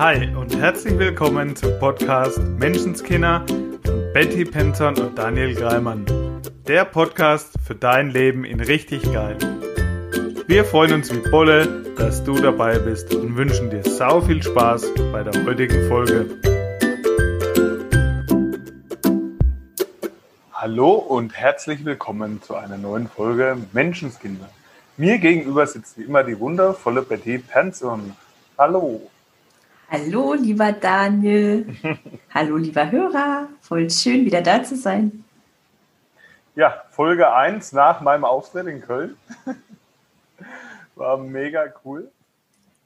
Hi und herzlich willkommen zum Podcast Menschenskinder von Betty Penton und Daniel Greimann. Der Podcast für dein Leben in richtig geil. Wir freuen uns wie Bolle, dass du dabei bist und wünschen dir sau viel Spaß bei der heutigen Folge. Hallo und herzlich willkommen zu einer neuen Folge Menschenskinder. Mir gegenüber sitzt wie immer die wundervolle Betty Penson. Hallo. Hallo, lieber Daniel. Hallo, lieber Hörer. Voll schön, wieder da zu sein. Ja, Folge 1 nach meinem Auftritt in Köln. War mega cool.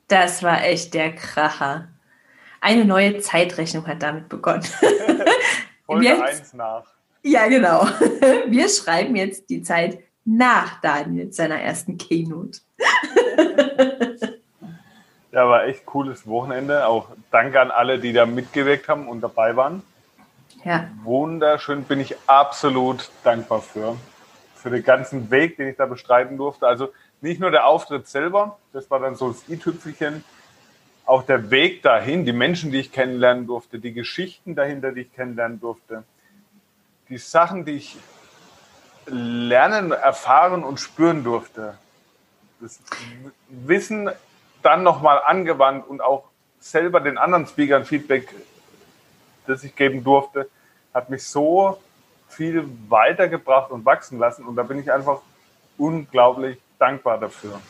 Das war echt der Kracher. Eine neue Zeitrechnung hat damit begonnen. Folge 1 nach. Ja, genau. Wir schreiben jetzt die Zeit nach Daniel seiner ersten Keynote. Ja, war echt cooles Wochenende. Auch danke an alle, die da mitgewirkt haben und dabei waren. Ja. Wunderschön, bin ich absolut dankbar für. Für den ganzen Weg, den ich da bestreiten durfte. Also nicht nur der Auftritt selber, das war dann so das i-Tüpfelchen, auch der Weg dahin, die Menschen, die ich kennenlernen durfte, die Geschichten dahinter, die ich kennenlernen durfte, die Sachen, die ich lernen, erfahren und spüren durfte. Das Wissen dann nochmal angewandt und auch selber den anderen Speakern Feedback, das ich geben durfte, hat mich so viel weitergebracht und wachsen lassen. Und da bin ich einfach unglaublich dankbar dafür.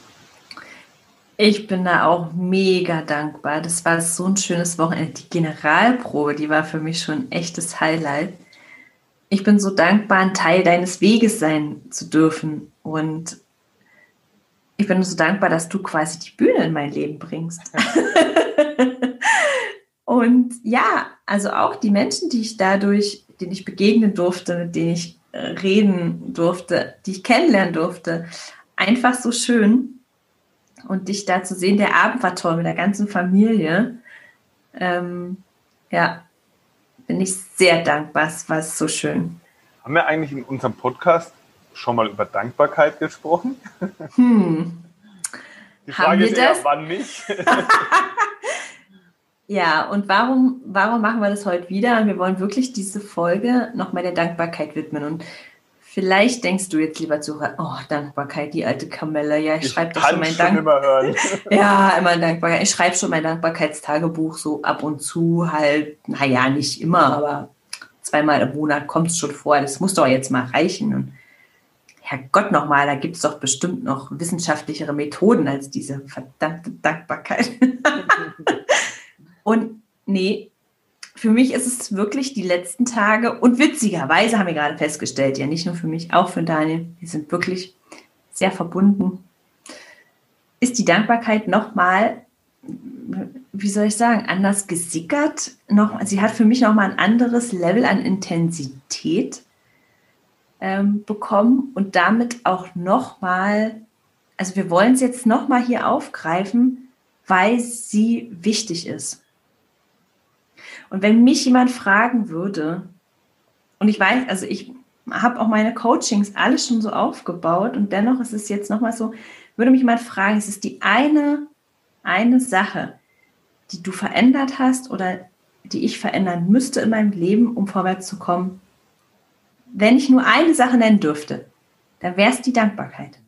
Ich bin da auch mega dankbar. Das war so ein schönes Wochenende. Die Generalprobe, die war für mich schon ein echtes Highlight. Ich bin so dankbar, ein Teil deines Weges sein zu dürfen und ich bin so dankbar, dass du quasi die Bühne in mein Leben bringst. und ja, also auch die Menschen, die ich dadurch, denen ich begegnen durfte, mit denen ich äh, reden durfte, die ich kennenlernen durfte, einfach so schön. Und dich da zu sehen, der Abend war toll mit der ganzen Familie. Ähm, ja, bin ich sehr dankbar. Es war so schön. Haben wir eigentlich in unserem Podcast schon mal über Dankbarkeit gesprochen? Hm. Die Frage ist eher, wann nicht? ja, und warum, warum machen wir das heute wieder? wir wollen wirklich diese Folge nochmal der Dankbarkeit widmen. Und vielleicht denkst du jetzt, lieber Zuhörer, oh, Dankbarkeit, die alte Kamelle. Ja, ich, ich schreibe doch schon mein Dank. Immer hören. ja, immer Dankbarkeit. Ich schreibe schon mein Dankbarkeitstagebuch so ab und zu halt, naja, nicht immer, aber zweimal im Monat kommt es schon vor. Das muss doch jetzt mal reichen. Und Herrgott nochmal, da gibt es doch bestimmt noch wissenschaftlichere Methoden als diese verdammte Dankbarkeit. und nee, für mich ist es wirklich die letzten Tage und witzigerweise haben wir gerade festgestellt, ja nicht nur für mich, auch für Daniel, wir sind wirklich sehr verbunden, ist die Dankbarkeit nochmal, wie soll ich sagen, anders gesickert. Noch, sie hat für mich nochmal ein anderes Level an Intensität ähm, bekommen und damit auch nochmal, also wir wollen es jetzt nochmal hier aufgreifen, weil sie wichtig ist. Und wenn mich jemand fragen würde, und ich weiß, also ich habe auch meine Coachings alles schon so aufgebaut und dennoch ist es jetzt nochmal so, würde mich jemand fragen, ist es die eine, eine Sache, die du verändert hast oder die ich verändern müsste in meinem Leben, um vorwärts zu kommen? Wenn ich nur eine Sache nennen dürfte, dann wäre es die Dankbarkeit.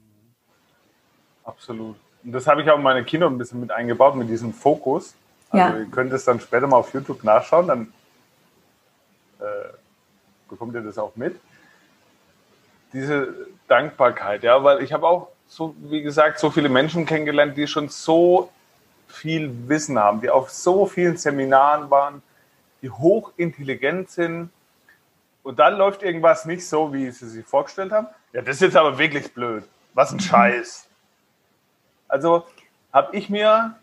Absolut. Und das habe ich auch in meine Kinder ein bisschen mit eingebaut, mit diesem Fokus. Also ja. ihr könnt es dann später mal auf YouTube nachschauen, dann äh, bekommt ihr das auch mit. Diese Dankbarkeit, ja, weil ich habe auch so, wie gesagt, so viele Menschen kennengelernt, die schon so viel Wissen haben, die auf so vielen Seminaren waren, die hochintelligent sind, und dann läuft irgendwas nicht so, wie sie sich vorgestellt haben. Ja, das ist jetzt aber wirklich blöd. Was ein Scheiß. Also habe ich mir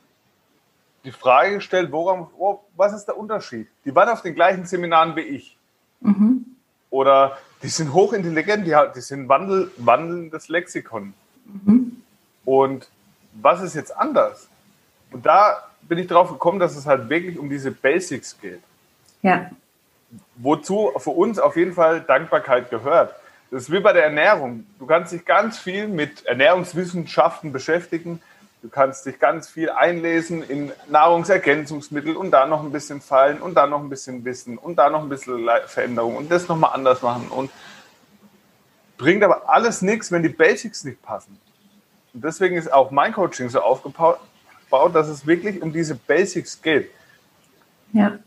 die Frage gestellt, woran, oh, was ist der Unterschied? Die waren auf den gleichen Seminaren wie ich. Mhm. Oder die sind hochintelligent, die, die sind wandel, wandelndes Lexikon. Mhm. Und was ist jetzt anders? Und da bin ich drauf gekommen, dass es halt wirklich um diese Basics geht. Ja wozu für uns auf jeden Fall Dankbarkeit gehört. Das ist wie bei der Ernährung. Du kannst dich ganz viel mit Ernährungswissenschaften beschäftigen, Du kannst dich ganz viel einlesen in Nahrungsergänzungsmittel und da noch ein bisschen fallen und da noch ein bisschen Wissen und da noch ein bisschen Veränderung und das nochmal anders machen und bringt aber alles nichts, wenn die Basics nicht passen. Und deswegen ist auch mein Coaching so aufgebaut, dass es wirklich um diese Basics geht. Ja.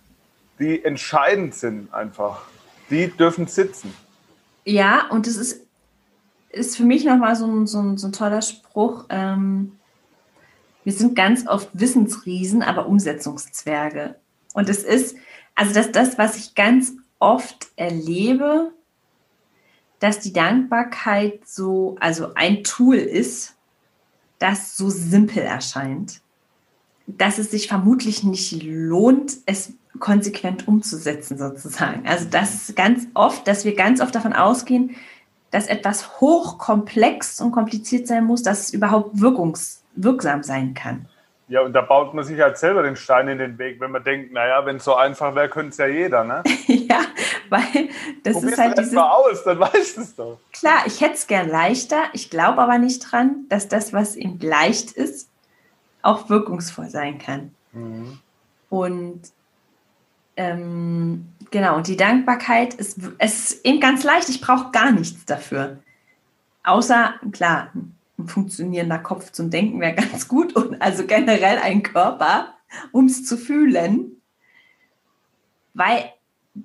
Die entscheidend sind einfach. Die dürfen sitzen. Ja, und das ist, ist für mich nochmal so ein, so, ein, so ein toller Spruch. Ähm, wir sind ganz oft Wissensriesen, aber Umsetzungszwerge. Und es ist, also das, das, was ich ganz oft erlebe, dass die Dankbarkeit so, also ein Tool ist, das so simpel erscheint, dass es sich vermutlich nicht lohnt, es konsequent umzusetzen sozusagen. Also das ist ganz oft, dass wir ganz oft davon ausgehen, dass etwas hochkomplex und kompliziert sein muss, dass es überhaupt wirkungs wirksam sein kann. Ja, und da baut man sich halt selber den Stein in den Weg, wenn man denkt, naja, wenn es so einfach wäre, könnte es ja jeder, ne? ja, weil das Probier's ist halt dieses... mal aus, dann weißt du es doch. Klar, ich hätte es gern leichter, ich glaube aber nicht dran, dass das, was eben leicht ist, auch wirkungsvoll sein kann. Mhm. Und ähm, genau, und die Dankbarkeit ist, ist eben ganz leicht, ich brauche gar nichts dafür. Außer, klar, ein funktionierender Kopf zum Denken wäre ganz gut und also generell ein Körper, um es zu fühlen. Weil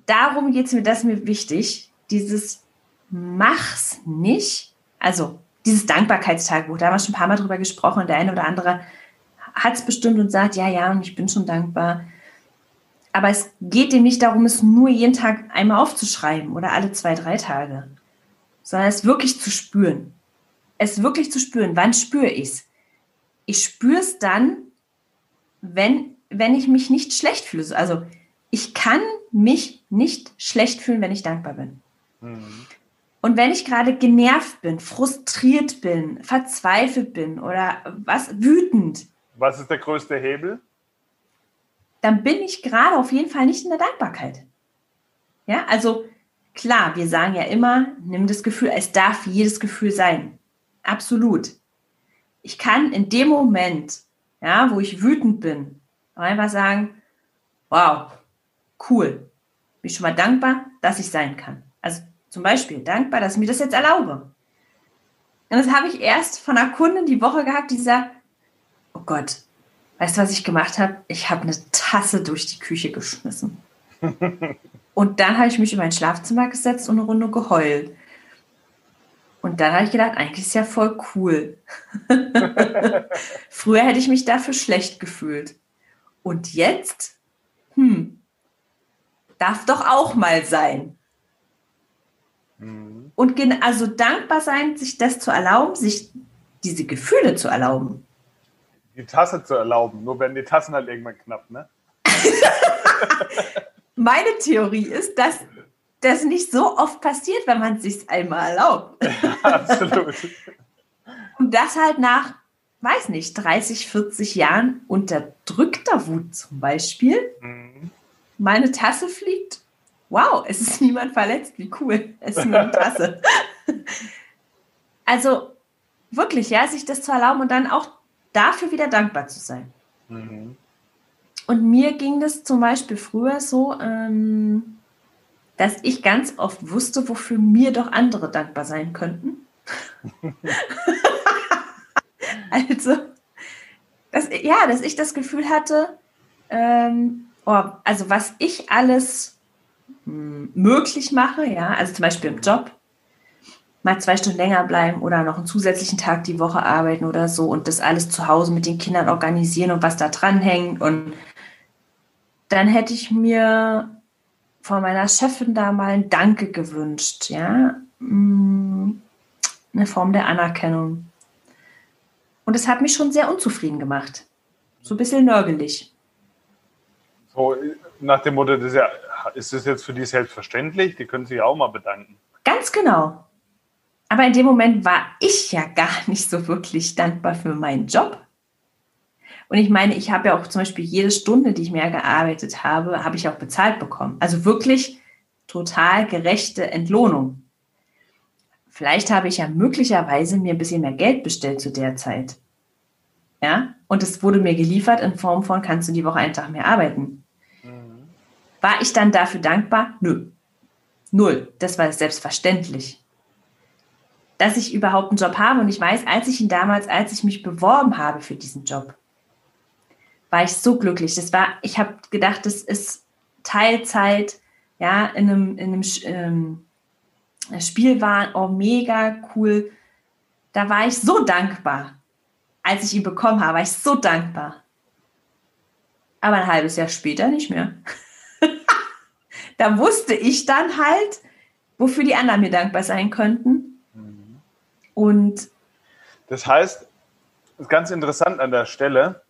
darum geht es mir, das ist mir wichtig, dieses Mach's nicht, also dieses Dankbarkeitstagebuch, da haben wir schon ein paar Mal drüber gesprochen der eine oder andere hat es bestimmt und sagt, ja, ja, und ich bin schon dankbar. Aber es geht dem nicht darum, es nur jeden Tag einmal aufzuschreiben oder alle zwei, drei Tage, sondern es wirklich zu spüren es wirklich zu spüren. Wann spüre ich es? Ich spüre es dann, wenn, wenn ich mich nicht schlecht fühle. Also ich kann mich nicht schlecht fühlen, wenn ich dankbar bin. Mhm. Und wenn ich gerade genervt bin, frustriert bin, verzweifelt bin oder was wütend. Was ist der größte Hebel? Dann bin ich gerade auf jeden Fall nicht in der Dankbarkeit. Ja, also klar, wir sagen ja immer, nimm das Gefühl, es darf jedes Gefühl sein. Absolut. Ich kann in dem Moment, ja, wo ich wütend bin, einfach sagen, wow, cool. Bin ich schon mal dankbar, dass ich sein kann. Also zum Beispiel dankbar, dass ich mir das jetzt erlaube. Und das habe ich erst von einer Kundin die Woche gehabt, die sagt, oh Gott, weißt du, was ich gemacht habe? Ich habe eine Tasse durch die Küche geschmissen. und dann habe ich mich in mein Schlafzimmer gesetzt und eine Runde geheult. Und dann habe ich gedacht, eigentlich ist ja voll cool. Früher hätte ich mich dafür schlecht gefühlt. Und jetzt, hm, darf doch auch mal sein. Mhm. Und also dankbar sein, sich das zu erlauben, sich diese Gefühle zu erlauben. Die Tasse zu erlauben, nur wenn die Tassen halt irgendwann knapp, ne? Meine Theorie ist, dass das nicht so oft passiert, wenn man es sich einmal erlaubt. Ja, absolut. Und das halt nach, weiß nicht, 30, 40 Jahren unterdrückter Wut zum Beispiel. Mhm. Meine Tasse fliegt. Wow, es ist niemand verletzt. Wie cool. Es ist nur eine Tasse. also wirklich, ja, sich das zu erlauben und dann auch dafür wieder dankbar zu sein. Mhm. Und mir ging das zum Beispiel früher so, ähm, dass ich ganz oft wusste, wofür mir doch andere dankbar sein könnten. also, dass, ja, dass ich das Gefühl hatte, ähm, oh, also was ich alles mh, hm, möglich mache, ja, also zum Beispiel im Job, mal zwei Stunden länger bleiben oder noch einen zusätzlichen Tag die Woche arbeiten oder so und das alles zu Hause mit den Kindern organisieren und was da dranhängt und dann hätte ich mir von meiner Chefin da mal ein Danke gewünscht, ja. Mm, eine Form der Anerkennung. Und es hat mich schon sehr unzufrieden gemacht. So ein bisschen nörgelig. So nach dem Motto, das ja, ist das jetzt für die selbstverständlich? Die können sich ja auch mal bedanken. Ganz genau. Aber in dem Moment war ich ja gar nicht so wirklich dankbar für meinen Job. Und ich meine, ich habe ja auch zum Beispiel jede Stunde, die ich mehr gearbeitet habe, habe ich auch bezahlt bekommen. Also wirklich total gerechte Entlohnung. Vielleicht habe ich ja möglicherweise mir ein bisschen mehr Geld bestellt zu der Zeit. Ja, und es wurde mir geliefert in Form von, kannst du die Woche einen Tag mehr arbeiten. Mhm. War ich dann dafür dankbar? Nö. Null. Das war selbstverständlich. Dass ich überhaupt einen Job habe und ich weiß, als ich ihn damals, als ich mich beworben habe für diesen Job, war ich so glücklich. Das war, ich habe gedacht, das ist Teilzeit, ja, in einem, in einem ähm, Spiel war, oh, mega cool. Da war ich so dankbar. Als ich ihn bekommen habe, war ich so dankbar. Aber ein halbes Jahr später nicht mehr. da wusste ich dann halt, wofür die anderen mir dankbar sein könnten. Und das heißt, ganz interessant an der Stelle,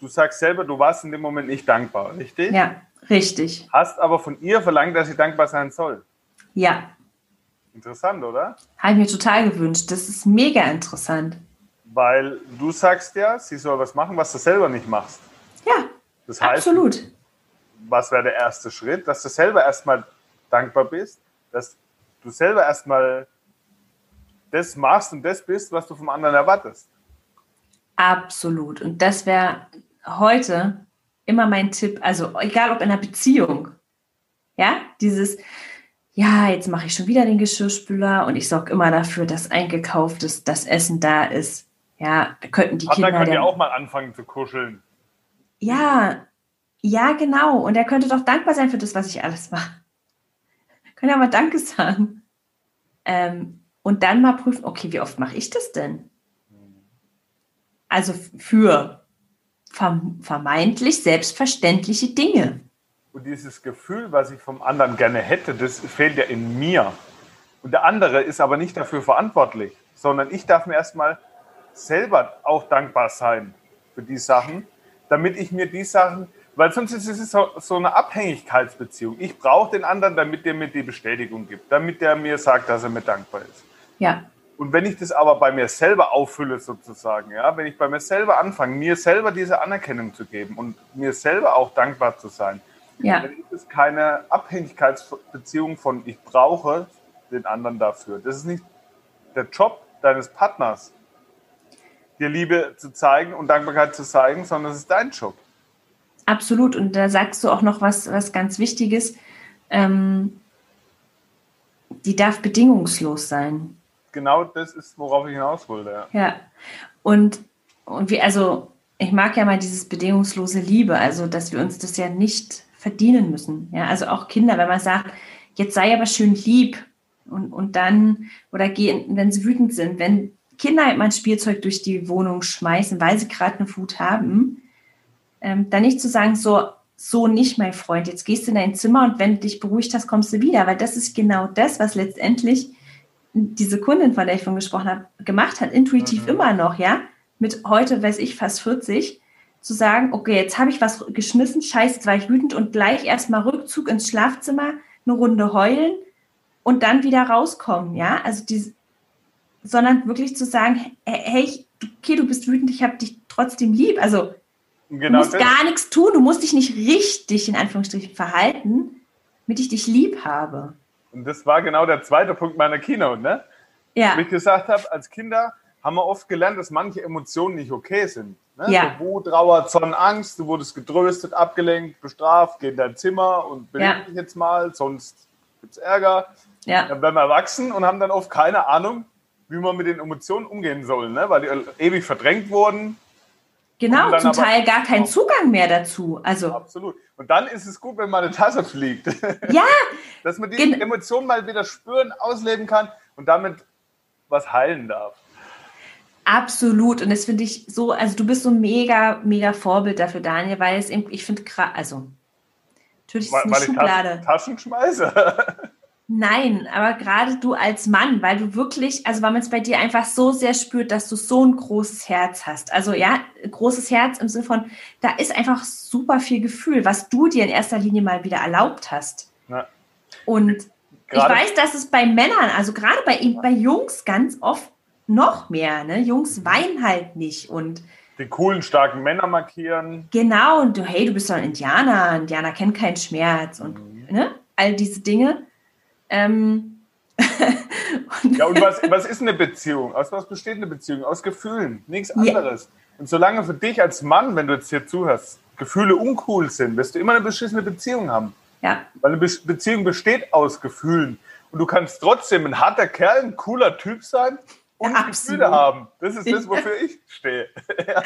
du sagst selber, du warst in dem Moment nicht dankbar, richtig? Ja, richtig. Hast aber von ihr verlangt, dass sie dankbar sein soll. Ja. Interessant, oder? Habe ich mir total gewünscht. Das ist mega interessant. Weil du sagst ja, sie soll was machen, was du selber nicht machst. Ja, das heißt, absolut. Was wäre der erste Schritt? Dass du selber erstmal dankbar bist, dass du selber erstmal das machst und das bist, was du vom anderen erwartest. Absolut. Und das wäre heute immer mein Tipp, also egal ob in einer Beziehung, ja, dieses, ja, jetzt mache ich schon wieder den Geschirrspüler und ich sorge immer dafür, dass eingekauftes, das Essen da ist. Ja, da könnten die Partner Kinder. können ja auch mal anfangen zu kuscheln. Ja, ja, genau. Und er könnte doch dankbar sein für das, was ich alles mache. Können ja mal Danke sagen. Ähm, und dann mal prüfen, okay, wie oft mache ich das denn? Also für vermeintlich selbstverständliche Dinge. Und dieses Gefühl, was ich vom anderen gerne hätte, das fehlt ja in mir. Und der andere ist aber nicht dafür verantwortlich, sondern ich darf mir erstmal selber auch dankbar sein für die Sachen, damit ich mir die Sachen, weil sonst ist es so, so eine Abhängigkeitsbeziehung. Ich brauche den anderen, damit der mir die Bestätigung gibt, damit der mir sagt, dass er mir dankbar ist. Ja. Und wenn ich das aber bei mir selber auffülle, sozusagen, ja, wenn ich bei mir selber anfange, mir selber diese Anerkennung zu geben und mir selber auch dankbar zu sein, ja. dann ist es keine Abhängigkeitsbeziehung von ich brauche den anderen dafür. Das ist nicht der Job deines Partners, dir Liebe zu zeigen und Dankbarkeit zu zeigen, sondern es ist dein Job. Absolut. Und da sagst du auch noch was, was ganz Wichtiges. Ähm, die darf bedingungslos sein genau das ist, worauf ich hinaus wollte. Ja. ja. Und, und wir, also ich mag ja mal dieses bedingungslose Liebe, also dass wir uns das ja nicht verdienen müssen. Ja, also auch Kinder, wenn man sagt, jetzt sei aber schön lieb und, und dann, oder gehen, wenn sie wütend sind, wenn Kinder halt mal ein Spielzeug durch die Wohnung schmeißen, weil sie gerade eine Wut haben, ähm, dann nicht zu sagen, so, so nicht, mein Freund, jetzt gehst du in dein Zimmer und wenn du dich beruhigt hast, kommst du wieder, weil das ist genau das, was letztendlich diese Kundin, von der ich von gesprochen habe, gemacht hat, intuitiv mhm. immer noch, ja, mit heute, weiß ich, fast 40, zu sagen, okay, jetzt habe ich was geschmissen, scheiße, jetzt war ich wütend und gleich erstmal Rückzug ins Schlafzimmer, eine Runde heulen und dann wieder rauskommen, ja, also diese, sondern wirklich zu sagen, hey, okay, du bist wütend, ich habe dich trotzdem lieb, also genau du musst das. gar nichts tun, du musst dich nicht richtig, in Anführungsstrichen, verhalten, damit ich dich lieb habe. Und das war genau der zweite Punkt meiner Keynote, ne? Ja. Wie ich gesagt habe, als Kinder haben wir oft gelernt, dass manche Emotionen nicht okay sind. Ne? Ja. So Wut, Trauer, Zorn, Angst, du wurdest getröstet, abgelenkt, bestraft, geh in dein Zimmer und belebe ja. dich jetzt mal, sonst gibt es Ärger. Ja. Dann werden wir erwachsen und haben dann oft keine Ahnung, wie man mit den Emotionen umgehen soll, ne? weil die ewig verdrängt wurden. Genau, zum Teil gar keinen Zugang mehr dazu. Also absolut. Und dann ist es gut, wenn mal eine Tasse fliegt. Ja. Dass man die Emotionen mal wieder spüren, ausleben kann und damit was heilen darf. Absolut. Und das finde ich so, also du bist so ein mega, mega Vorbild dafür, Daniel, weil es eben, ich finde, also natürlich ist es eine weil Schublade. Ich Taschen schmeiße. Nein, aber gerade du als Mann, weil du wirklich, also weil man es bei dir einfach so sehr spürt, dass du so ein großes Herz hast. Also ja, großes Herz im Sinne von, da ist einfach super viel Gefühl, was du dir in erster Linie mal wieder erlaubt hast. Ja. Und gerade ich weiß, dass es bei Männern, also gerade bei, bei Jungs ganz oft noch mehr, ne? Jungs weinen halt nicht und die coolen, starken Männer markieren. Genau, und du, hey, du bist doch ein Indianer, Indianer kennt keinen Schmerz und mhm. ne? all diese Dinge. Ähm, und ja, und was, was ist eine Beziehung? Aus was besteht eine Beziehung? Aus Gefühlen, nichts anderes. Ja. Und solange für dich als Mann, wenn du jetzt hier zuhörst, Gefühle uncool sind, wirst du immer eine beschissene Beziehung haben. Ja. Weil eine Be Beziehung besteht aus Gefühlen. Und du kannst trotzdem ein harter Kerl, ein cooler Typ sein und ja, Gefühle haben. Das ist das, wofür ich stehe. ja.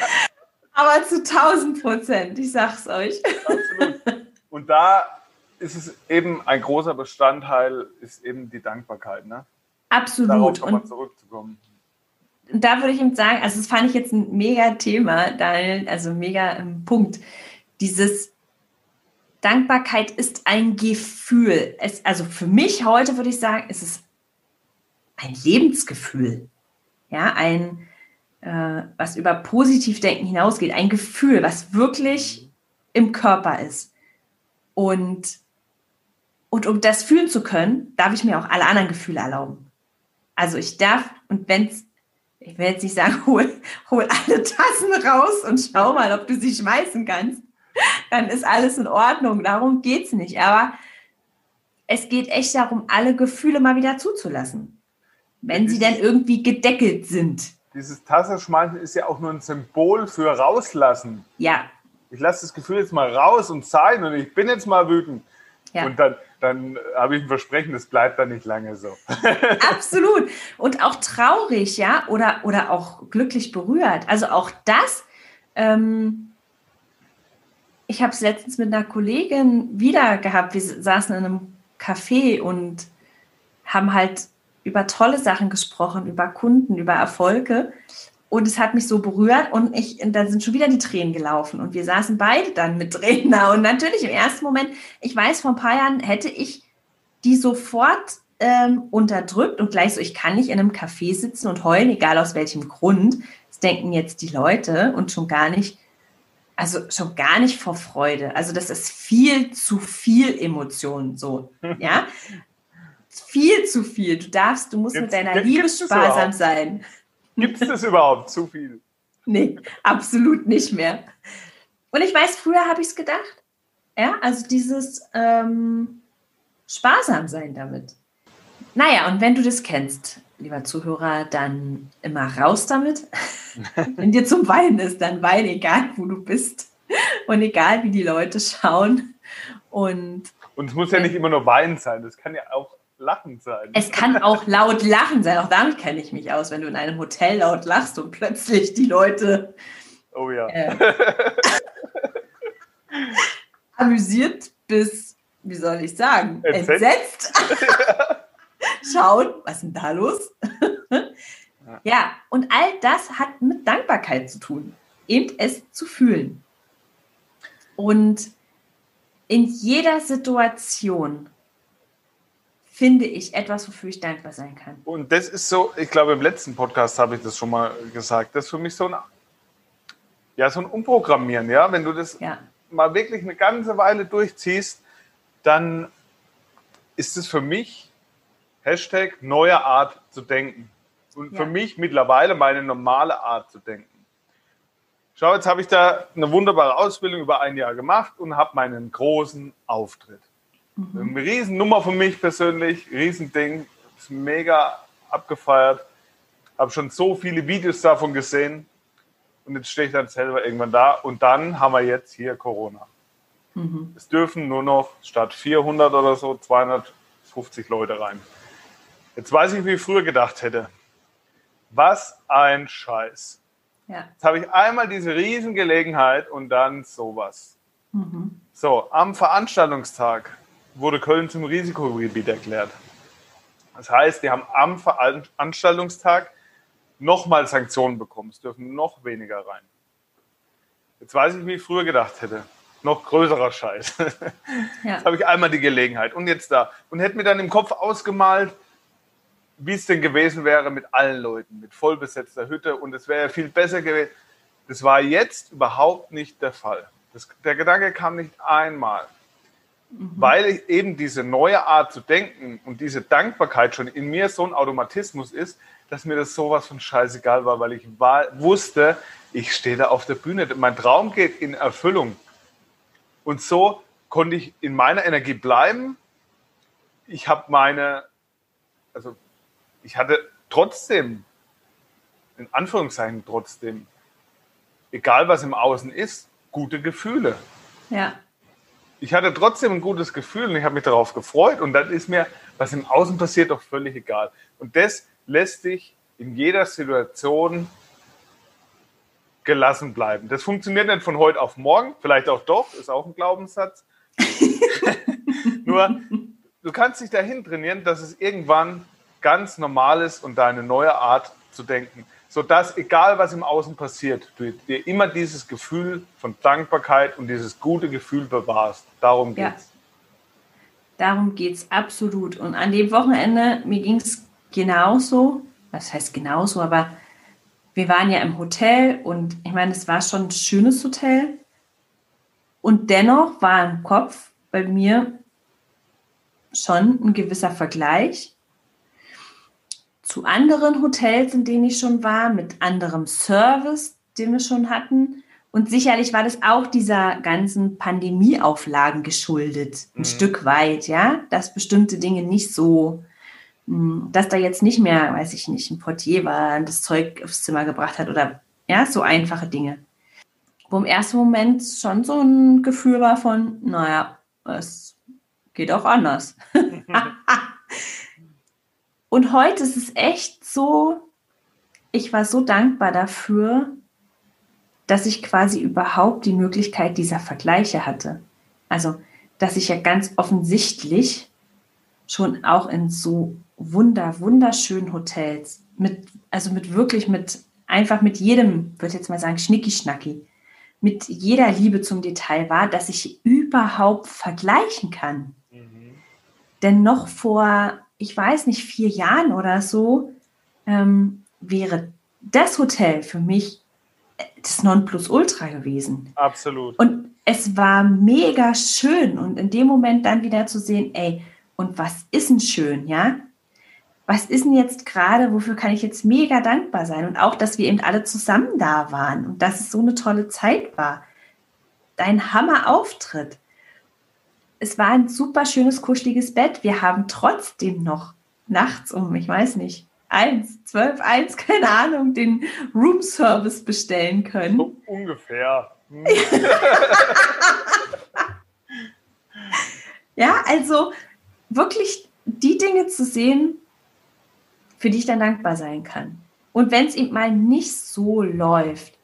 Aber zu 1000 Prozent, ich sag's euch. Absolut. Und da ist es eben ein großer Bestandteil, ist eben die Dankbarkeit. Ne? Absolut. Darauf nochmal zurückzukommen. Und da würde ich ihm sagen, also das fand ich jetzt ein mega Thema, Daniel, also mega ähm, Punkt. Dieses Dankbarkeit ist ein Gefühl. Es, also für mich heute würde ich sagen, es ist ein Lebensgefühl. Ja, ein, äh, was über Positivdenken hinausgeht, ein Gefühl, was wirklich im Körper ist. Und, und um das fühlen zu können, darf ich mir auch alle anderen Gefühle erlauben. Also ich darf, und wenn es ich will jetzt nicht sagen, hol, hol alle Tassen raus und schau mal, ob du sie schmeißen kannst. Dann ist alles in Ordnung. Darum geht es nicht. Aber es geht echt darum, alle Gefühle mal wieder zuzulassen. Wenn dieses, sie denn irgendwie gedeckelt sind. Dieses Tasse schmeißen ist ja auch nur ein Symbol für rauslassen. Ja. Ich lasse das Gefühl jetzt mal raus und sein und ich bin jetzt mal wütend. Ja. Und dann, dann habe ich ein Versprechen, das bleibt dann nicht lange so. Absolut. Und auch traurig, ja, oder, oder auch glücklich berührt. Also auch das, ähm, ich habe es letztens mit einer Kollegin wieder gehabt. Wir saßen in einem Café und haben halt über tolle Sachen gesprochen, über Kunden, über Erfolge. Und es hat mich so berührt und ich, da sind schon wieder die Tränen gelaufen. Und wir saßen beide dann mit Tränen da. Und natürlich im ersten Moment, ich weiß, vor ein paar Jahren hätte ich die sofort ähm, unterdrückt und gleich so, ich kann nicht in einem Café sitzen und heulen, egal aus welchem Grund. Das denken jetzt die Leute und schon gar nicht, also schon gar nicht vor Freude. Also das ist viel zu viel Emotion, so, ja. viel zu viel. Du darfst, du musst gibt's, mit deiner Liebe sparsam sein. Gibt es das überhaupt zu viel? Nee, absolut nicht mehr. Und ich weiß, früher habe ich es gedacht. Ja, also dieses ähm, sparsam sein damit. Naja, und wenn du das kennst, lieber Zuhörer, dann immer raus damit. wenn dir zum Weinen ist, dann wein, egal wo du bist und egal wie die Leute schauen. Und, und es muss ja nicht immer nur weinen sein, das kann ja auch lachend sein. Es kann auch laut lachen sein. Auch damit kenne ich mich aus, wenn du in einem Hotel laut lachst und plötzlich die Leute. Oh ja. Äh, amüsiert bis, wie soll ich sagen, entsetzt. entsetzt. Schauen, was ist denn da los? ja, und all das hat mit Dankbarkeit zu tun, eben es zu fühlen. Und in jeder Situation finde ich, etwas, wofür ich dankbar sein kann. Und das ist so, ich glaube, im letzten Podcast habe ich das schon mal gesagt, das ist für mich so ein, ja, so ein Umprogrammieren, ja, wenn du das ja. mal wirklich eine ganze Weile durchziehst, dann ist es für mich Hashtag neue Art zu denken. Und ja. für mich mittlerweile meine normale Art zu denken. Schau, jetzt habe ich da eine wunderbare Ausbildung über ein Jahr gemacht und habe meinen großen Auftritt. Mhm. Eine Riesennummer für mich persönlich, Riesending, ist mega abgefeiert. Habe schon so viele Videos davon gesehen und jetzt stehe ich dann selber irgendwann da und dann haben wir jetzt hier Corona. Mhm. Es dürfen nur noch statt 400 oder so 250 Leute rein. Jetzt weiß ich, wie ich früher gedacht hätte. Was ein Scheiß. Ja. Jetzt habe ich einmal diese Riesengelegenheit und dann sowas. Mhm. So, am Veranstaltungstag wurde Köln zum Risikogebiet erklärt. Das heißt, die haben am Veranstaltungstag nochmal Sanktionen bekommen. Es dürfen noch weniger rein. Jetzt weiß ich, wie ich früher gedacht hätte. Noch größerer Scheiß. Ja. Jetzt habe ich einmal die Gelegenheit und jetzt da. Und hätte mir dann im Kopf ausgemalt, wie es denn gewesen wäre mit allen Leuten, mit vollbesetzter Hütte. Und es wäre ja viel besser gewesen. Das war jetzt überhaupt nicht der Fall. Das, der Gedanke kam nicht einmal. Mhm. Weil eben diese neue Art zu denken und diese Dankbarkeit schon in mir so ein Automatismus ist, dass mir das sowas von scheißegal war, weil ich war, wusste, ich stehe da auf der Bühne. Mein Traum geht in Erfüllung. Und so konnte ich in meiner Energie bleiben. Ich habe meine, also ich hatte trotzdem, in Anführungszeichen trotzdem, egal was im Außen ist, gute Gefühle. Ja. Ich hatte trotzdem ein gutes Gefühl und ich habe mich darauf gefreut und dann ist mir, was im Außen passiert, doch völlig egal. Und das lässt dich in jeder Situation gelassen bleiben. Das funktioniert nicht von heute auf morgen, vielleicht auch doch, ist auch ein Glaubenssatz. Nur, du kannst dich dahin trainieren, dass es irgendwann ganz normal ist und deine neue Art zu denken, sodass, egal was im Außen passiert, du dir immer dieses Gefühl von Dankbarkeit und dieses gute Gefühl bewahrst. Darum geht's. Ja. Darum geht's absolut. Und an dem Wochenende, mir ging es genauso, was heißt genauso, aber wir waren ja im Hotel und ich meine, es war schon ein schönes Hotel. Und dennoch war im Kopf bei mir schon ein gewisser Vergleich zu anderen Hotels, in denen ich schon war, mit anderem Service, den wir schon hatten. Und sicherlich war das auch dieser ganzen Pandemieauflagen geschuldet, ein mhm. Stück weit, ja, dass bestimmte Dinge nicht so, hm, dass da jetzt nicht mehr, weiß ich nicht, ein Portier war, und das Zeug aufs Zimmer gebracht hat oder ja, so einfache Dinge. Wo im ersten Moment schon so ein Gefühl war von, naja, es geht auch anders. Und heute ist es echt so, ich war so dankbar dafür, dass ich quasi überhaupt die Möglichkeit dieser Vergleiche hatte. Also, dass ich ja ganz offensichtlich schon auch in so wunder, wunderschönen Hotels mit, also mit wirklich mit, einfach mit jedem, würde jetzt mal sagen, schnicki-schnacki, mit jeder Liebe zum Detail war, dass ich überhaupt vergleichen kann. Mhm. Denn noch vor ich weiß nicht, vier Jahren oder so, ähm, wäre das Hotel für mich das Nonplusultra gewesen. Absolut. Und es war mega schön und in dem Moment dann wieder zu sehen, ey, und was ist denn schön, ja? Was ist denn jetzt gerade, wofür kann ich jetzt mega dankbar sein? Und auch, dass wir eben alle zusammen da waren und dass es so eine tolle Zeit war. Dein Hammer-Auftritt es war ein super schönes, kuscheliges Bett. Wir haben trotzdem noch nachts um, ich weiß nicht, eins, zwölf, eins, keine Ahnung, den Roomservice bestellen können. So ungefähr. Hm. ja, also wirklich die Dinge zu sehen, für die ich dann dankbar sein kann. Und wenn es eben mal nicht so läuft,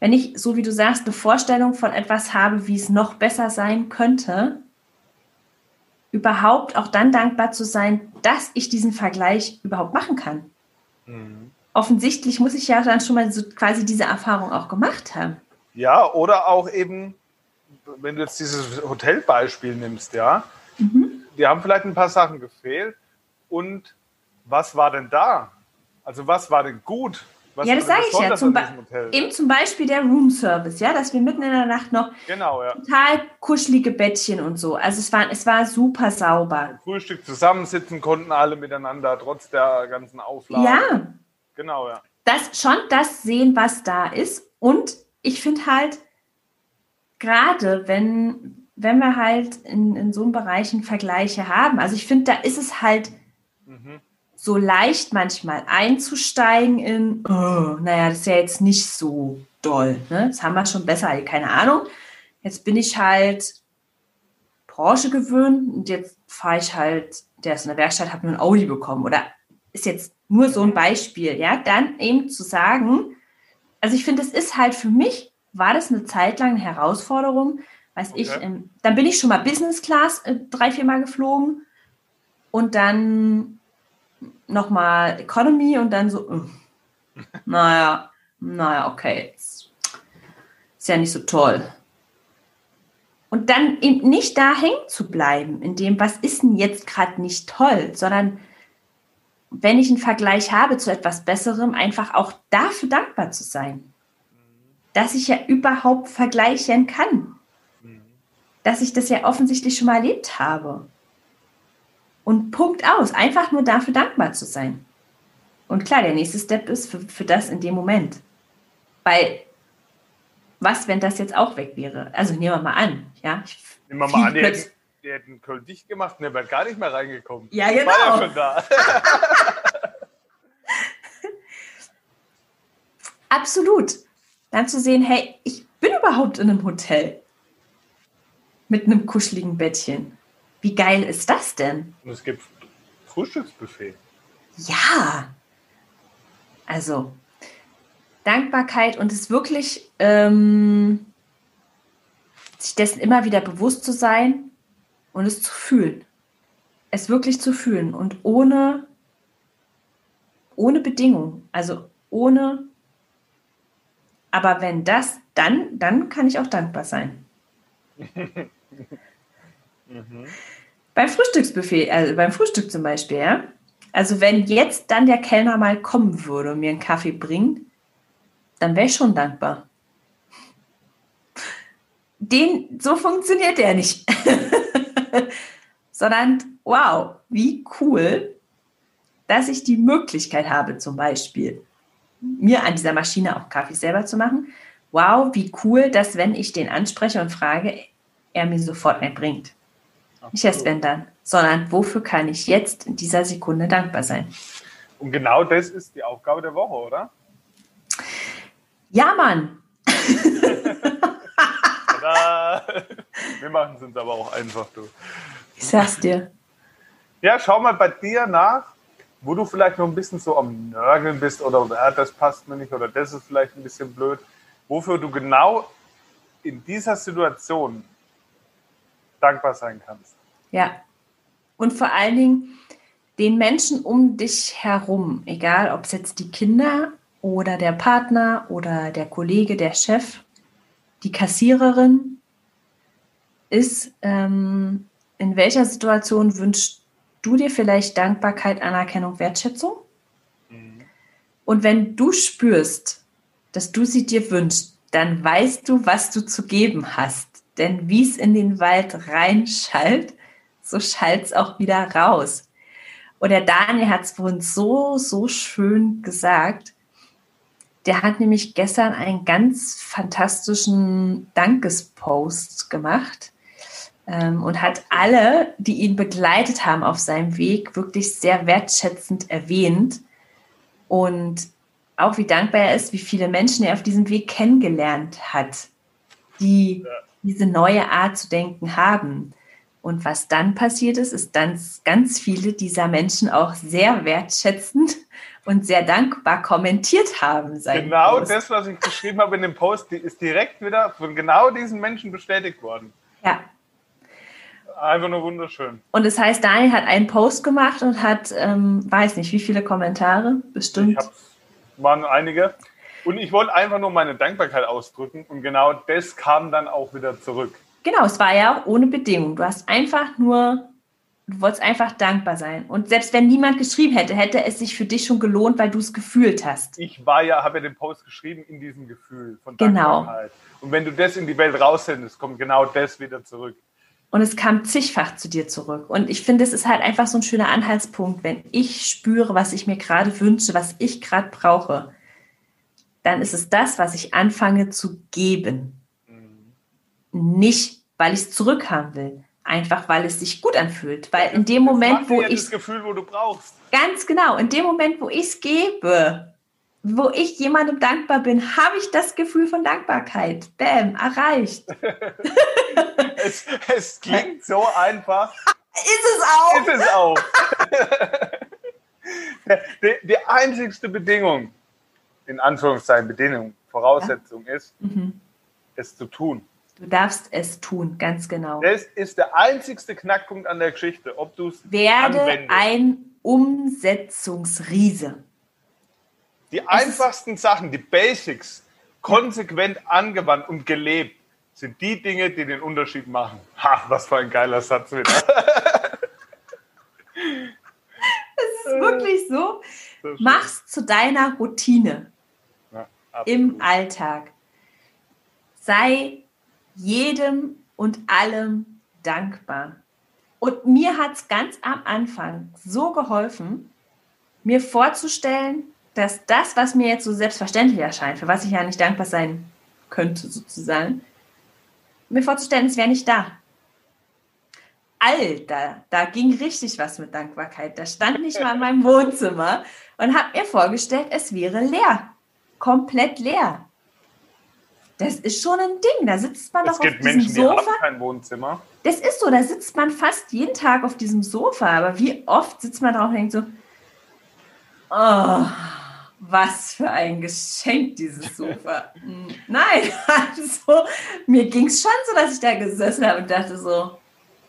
wenn ich, so wie du sagst, eine Vorstellung von etwas habe, wie es noch besser sein könnte, überhaupt auch dann dankbar zu sein, dass ich diesen Vergleich überhaupt machen kann. Mhm. Offensichtlich muss ich ja dann schon mal so quasi diese Erfahrung auch gemacht haben. Ja, oder auch eben, wenn du jetzt dieses Hotelbeispiel nimmst, ja, mhm. die haben vielleicht ein paar Sachen gefehlt. Und was war denn da? Also was war denn gut? Was ja, das sage ich ja. Zum eben zum Beispiel der Room Service, ja, dass wir mitten in der Nacht noch genau, ja. total kuschelige Bettchen und so. Also es war, es war super sauber. Frühstück zusammensitzen konnten alle miteinander, trotz der ganzen Auflagen. Ja. Genau, ja. Das, schon das sehen, was da ist. Und ich finde halt, gerade wenn, wenn wir halt in, in so einem Bereichen Vergleiche haben, also ich finde, da ist es halt mhm so leicht manchmal einzusteigen in, oh, naja, das ist ja jetzt nicht so doll. Ne? Das haben wir schon besser, keine Ahnung. Jetzt bin ich halt Porsche gewöhnt und jetzt fahre ich halt, der ist in der Werkstatt, hat mir ein Audi bekommen. Oder ist jetzt nur so ein Beispiel, ja, dann eben zu sagen, also ich finde, es ist halt für mich, war das eine Zeit lang eine Herausforderung, weiß okay. ich, ähm, dann bin ich schon mal Business Class äh, drei, vier Mal geflogen und dann nochmal Economy und dann so, äh, naja, naja, okay, ist ja nicht so toll. Und dann eben nicht da hängen zu bleiben, in dem, was ist denn jetzt gerade nicht toll, sondern wenn ich einen Vergleich habe zu etwas Besserem, einfach auch dafür dankbar zu sein. Dass ich ja überhaupt vergleichen kann. Dass ich das ja offensichtlich schon mal erlebt habe. Und Punkt aus. Einfach nur dafür dankbar zu sein. Und klar, der nächste Step ist für, für das in dem Moment. Weil, was, wenn das jetzt auch weg wäre? Also nehmen wir mal an, ja? Nehmen wir mal an, die hätten, die hätten Köln dicht gemacht und der wäre gar nicht mehr reingekommen. Ja, genau. War ja schon da. Absolut. Dann zu sehen, hey, ich bin überhaupt in einem Hotel mit einem kuscheligen Bettchen. Wie geil ist das denn? Und es gibt Frühstücksbuffet. Ja. Also, Dankbarkeit und es wirklich, ähm, sich dessen immer wieder bewusst zu sein und es zu fühlen. Es wirklich zu fühlen und ohne, ohne Bedingung. Also ohne, aber wenn das, dann, dann kann ich auch dankbar sein. mhm. Beim Frühstücksbuffet, also beim Frühstück zum Beispiel, ja. Also wenn jetzt dann der Kellner mal kommen würde und mir einen Kaffee bringt, dann wäre ich schon dankbar. Den, so funktioniert der nicht. Sondern, wow, wie cool, dass ich die Möglichkeit habe, zum Beispiel, mir an dieser Maschine auch Kaffee selber zu machen. Wow, wie cool, dass wenn ich den anspreche und frage, er mir sofort mehr bringt. Nicht erst wenn dann, sondern wofür kann ich jetzt in dieser Sekunde dankbar sein? Und genau das ist die Aufgabe der Woche, oder? Ja, Mann. Wir machen es uns aber auch einfach, du. Ich sag's dir. Ja, schau mal bei dir nach, wo du vielleicht noch ein bisschen so am Nörgeln bist oder ja, das passt mir nicht oder das ist vielleicht ein bisschen blöd. Wofür du genau in dieser Situation dankbar sein kannst. Ja. Und vor allen Dingen den Menschen um dich herum, egal ob es jetzt die Kinder oder der Partner oder der Kollege, der Chef, die Kassiererin, ist, ähm, in welcher Situation wünschst du dir vielleicht Dankbarkeit, Anerkennung, Wertschätzung? Mhm. Und wenn du spürst, dass du sie dir wünschst, dann weißt du, was du zu geben hast. Denn wie es in den Wald reinschallt, so schallt es auch wieder raus. Und der Daniel hat es vorhin so, so schön gesagt. Der hat nämlich gestern einen ganz fantastischen Dankespost gemacht ähm, und hat alle, die ihn begleitet haben auf seinem Weg, wirklich sehr wertschätzend erwähnt. Und auch wie dankbar er ist, wie viele Menschen er auf diesem Weg kennengelernt hat, die diese neue Art zu denken haben. Und was dann passiert ist, ist, dass ganz viele dieser Menschen auch sehr wertschätzend und sehr dankbar kommentiert haben. Genau Post. das, was ich geschrieben habe in dem Post, ist direkt wieder von genau diesen Menschen bestätigt worden. Ja. Einfach nur wunderschön. Und das heißt, Daniel hat einen Post gemacht und hat, ähm, weiß nicht, wie viele Kommentare, bestimmt. Ich waren einige. Und ich wollte einfach nur meine Dankbarkeit ausdrücken und genau das kam dann auch wieder zurück. Genau, es war ja auch ohne Bedingung. Du hast einfach nur Du wolltest einfach dankbar sein. Und selbst wenn niemand geschrieben hätte, hätte es sich für dich schon gelohnt, weil du es gefühlt hast. Ich war ja, habe ja den Post geschrieben in diesem Gefühl von genau. Dankbarkeit. Genau. Und wenn du das in die Welt raussendest, kommt genau das wieder zurück. Und es kam zigfach zu dir zurück. Und ich finde, es ist halt einfach so ein schöner Anhaltspunkt, wenn ich spüre, was ich mir gerade wünsche, was ich gerade brauche, dann ist es das, was ich anfange zu geben. Mhm. Nicht, weil ich es zurückhaben will, Einfach weil es sich gut anfühlt. Weil in dem Moment, wo ich. das Gefühl, wo du brauchst. Ganz genau. In dem Moment, wo ich es gebe, wo ich jemandem dankbar bin, habe ich das Gefühl von Dankbarkeit. Bäm, erreicht. es, es, klingt so einfach. Ist es auch. Ist es auch. die, die einzigste Bedingung, in Anführungszeichen Bedingung, Voraussetzung ja. ist, mhm. es zu tun. Du darfst es tun, ganz genau. Das ist der einzigste Knackpunkt an der Geschichte, ob du es Werde anwendest. ein Umsetzungsriese. Die es einfachsten Sachen, die Basics, konsequent angewandt und gelebt, sind die Dinge, die den Unterschied machen. Ha, was für ein geiler Satz wieder. Es ist wirklich so. Mach's zu deiner Routine ja, im Alltag. Sei jedem und allem dankbar. Und mir hat es ganz am Anfang so geholfen, mir vorzustellen, dass das, was mir jetzt so selbstverständlich erscheint, für was ich ja nicht dankbar sein könnte, sozusagen, mir vorzustellen, es wäre nicht da. Alter, da ging richtig was mit Dankbarkeit. Da stand nicht mal in meinem Wohnzimmer und habe mir vorgestellt, es wäre leer. Komplett leer. Das ist schon ein Ding. Da sitzt man es doch auf diesem Menschen, Sofa. Die haben kein Wohnzimmer. Das ist so, da sitzt man fast jeden Tag auf diesem Sofa. Aber wie oft sitzt man drauf und denkt so, oh, was für ein Geschenk, dieses Sofa. Hm, nein, also mir ging es schon so, dass ich da gesessen habe und dachte so,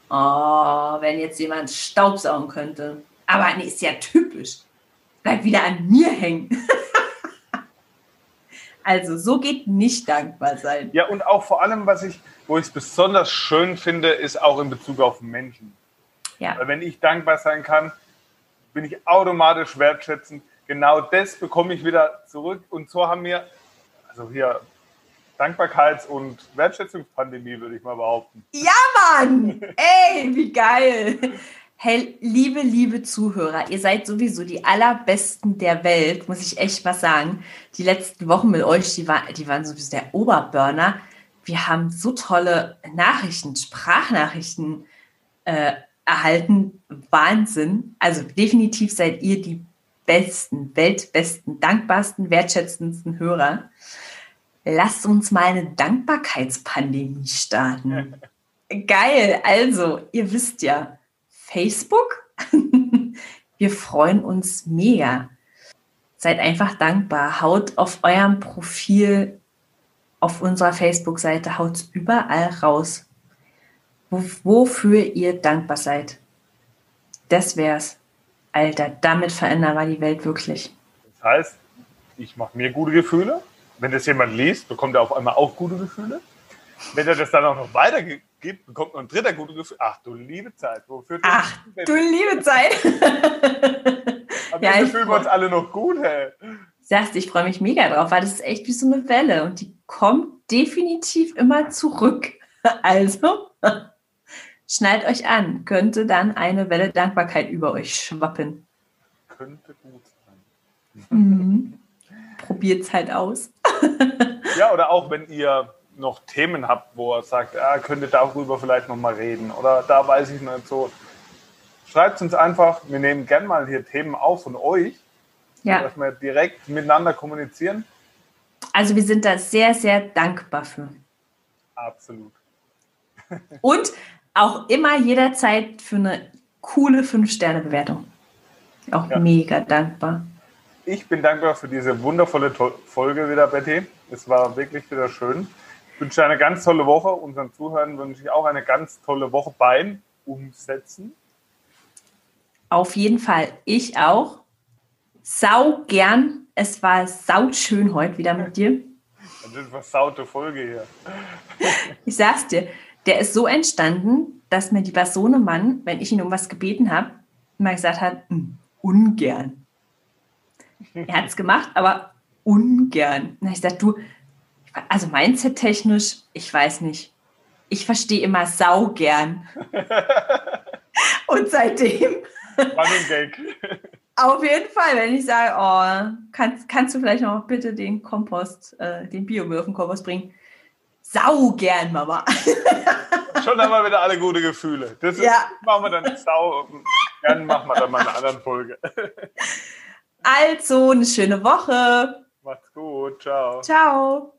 oh, wenn jetzt jemand Staubsaugen könnte. Aber nee, ist ja typisch. Bleibt wieder an mir hängen. also so geht nicht dankbar sein. Ja, und auch vor allem, was ich, wo ich es besonders schön finde, ist auch in Bezug auf Menschen. Ja. Weil wenn ich dankbar sein kann, bin ich automatisch wertschätzend genau das bekomme ich wieder zurück. Und so haben wir, also hier, Dankbarkeits- und Wertschätzungspandemie, würde ich mal behaupten. Ja, Mann! Ey, wie geil! Hey, liebe, liebe Zuhörer, ihr seid sowieso die allerbesten der Welt, muss ich echt was sagen. Die letzten Wochen mit euch, die, war, die waren sowieso der Oberburner. Wir haben so tolle Nachrichten, Sprachnachrichten äh, erhalten. Wahnsinn. Also definitiv seid ihr die besten, weltbesten, dankbarsten, wertschätzendsten Hörer. Lasst uns mal eine Dankbarkeitspandemie starten. Geil. Also, ihr wisst ja, Facebook, wir freuen uns mega. Seid einfach dankbar. Haut auf eurem Profil auf unserer Facebook-Seite, haut überall raus, wofür ihr dankbar seid. Das wär's. Alter, damit verändern wir die Welt wirklich. Das heißt, ich mache mir gute Gefühle. Wenn das jemand liest, bekommt er auf einmal auch gute Gefühle. Wenn er das dann auch noch weitergibt, bekommt noch ein dritter gute Gefühl. Ach du liebe Zeit, wofür Ach du liebe Zeit. Aber ja, fühlen wir uns alle noch gut, hey. Sagst, ich freue mich mega drauf, weil das ist echt wie so eine Welle und die kommt definitiv immer zurück. Also, Schnallt euch an, könnte dann eine Welle Dankbarkeit über euch schwappen. Könnte gut sein. Mhm. Probiert es halt aus. ja, oder auch wenn ihr noch Themen habt, wo er sagt, ah, könnte darüber vielleicht nochmal reden oder da weiß ich nicht so. Schreibt uns einfach, wir nehmen gern mal hier Themen auf von euch, ja. dass wir direkt miteinander kommunizieren. Also wir sind da sehr, sehr dankbar für. Absolut. Und auch immer jederzeit für eine coole 5-Sterne-Bewertung. Auch ja. mega dankbar. Ich bin dankbar für diese wundervolle Folge wieder, Betty. Es war wirklich wieder schön. Ich wünsche eine ganz tolle Woche. Unseren Zuhörern wünsche ich auch eine ganz tolle Woche beim Umsetzen. Auf jeden Fall. Ich auch. Sau gern. Es war sauschön heute wieder mit dir. Das ist eine versaute Folge hier. Ich sag's dir der ist so entstanden, dass mir lieber Sohnemann, wenn ich ihn um was gebeten habe, immer gesagt hat, hm, ungern. Er hat es gemacht, aber ungern. Und ich gesagt, du, also mindset-technisch, ich weiß nicht. Ich verstehe immer sau gern. Und seitdem. Gag. Auf jeden Fall, wenn ich sage, oh, kannst, kannst du vielleicht noch bitte den Kompost, äh, den Biomüll bringen? Sau gern, Mama. Schon haben wir wieder alle gute Gefühle. Das ist, ja. machen wir dann sau. Dann machen wir dann mal eine andere Folge. Also, eine schöne Woche. Macht's gut. Ciao. Ciao.